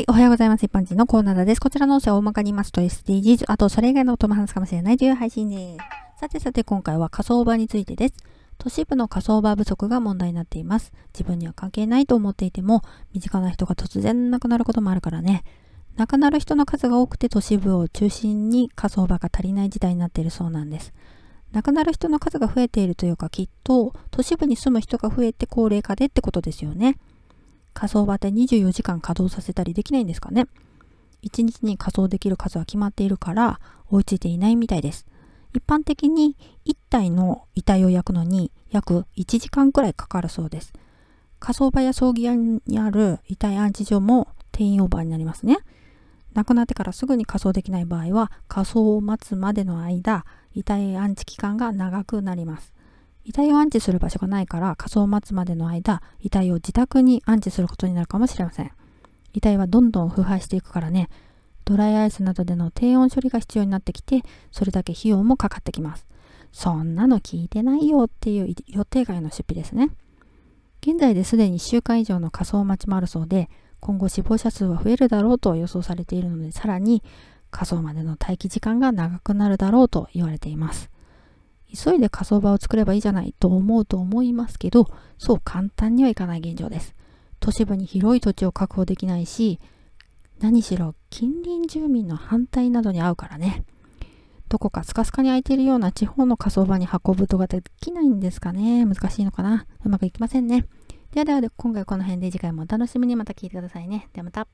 はい、おはようございます。一般人のコーナーです。こちらの音声を大まかに言いますと SDGs、あとそれ以外のことも話すかもしれないという配信です。さてさて今回は火葬場についてです。都市部の火葬場不足が問題になっています。自分には関係ないと思っていても、身近な人が突然亡くなることもあるからね。亡くなる人の数が多くて都市部を中心に火葬場が足りない事態になっているそうなんです。亡くなる人の数が増えているというかきっと都市部に住む人が増えて高齢化でってことですよね。火葬場って24時間稼働させたりできないんですかね1日に火葬できる数は決まっているから追いついていないみたいです。一般的に1体の遺体を焼くのに約1時間くらいかかるそうです。火葬場や葬儀屋にある遺体安置所も定員オーバーになりますね。亡くなってからすぐに火葬できない場合は火葬を待つまでの間遺体安置期間が長くなります。遺体を安置する場所がないから火葬を待つまでの間遺体を自宅に安置することになるかもしれません。遺体はどんどん腐敗していくからね。ドライアイスなどでの低温処理が必要になってきてそれだけ費用もかかってきます。そんなの聞いてないよっていう予定外の出費ですね。現在ですでに1週間以上の火葬待ちもあるそうで今後死亡者数は増えるだろうと予想されているのでさらに火葬までの待機時間が長くなるだろうと言われています。急いで火葬場を作ればいいじゃないと思うと思いますけど、そう簡単にはいかない現状です。都市部に広い土地を確保できないし、何しろ近隣住民の反対などに合うからね。どこかスカスカに空いているような地方の火葬場に運ぶとができないんですかね。難しいのかな。うまくいきませんね。ではでは今回この辺で次回もお楽しみにまた聞いてくださいね。ではまた。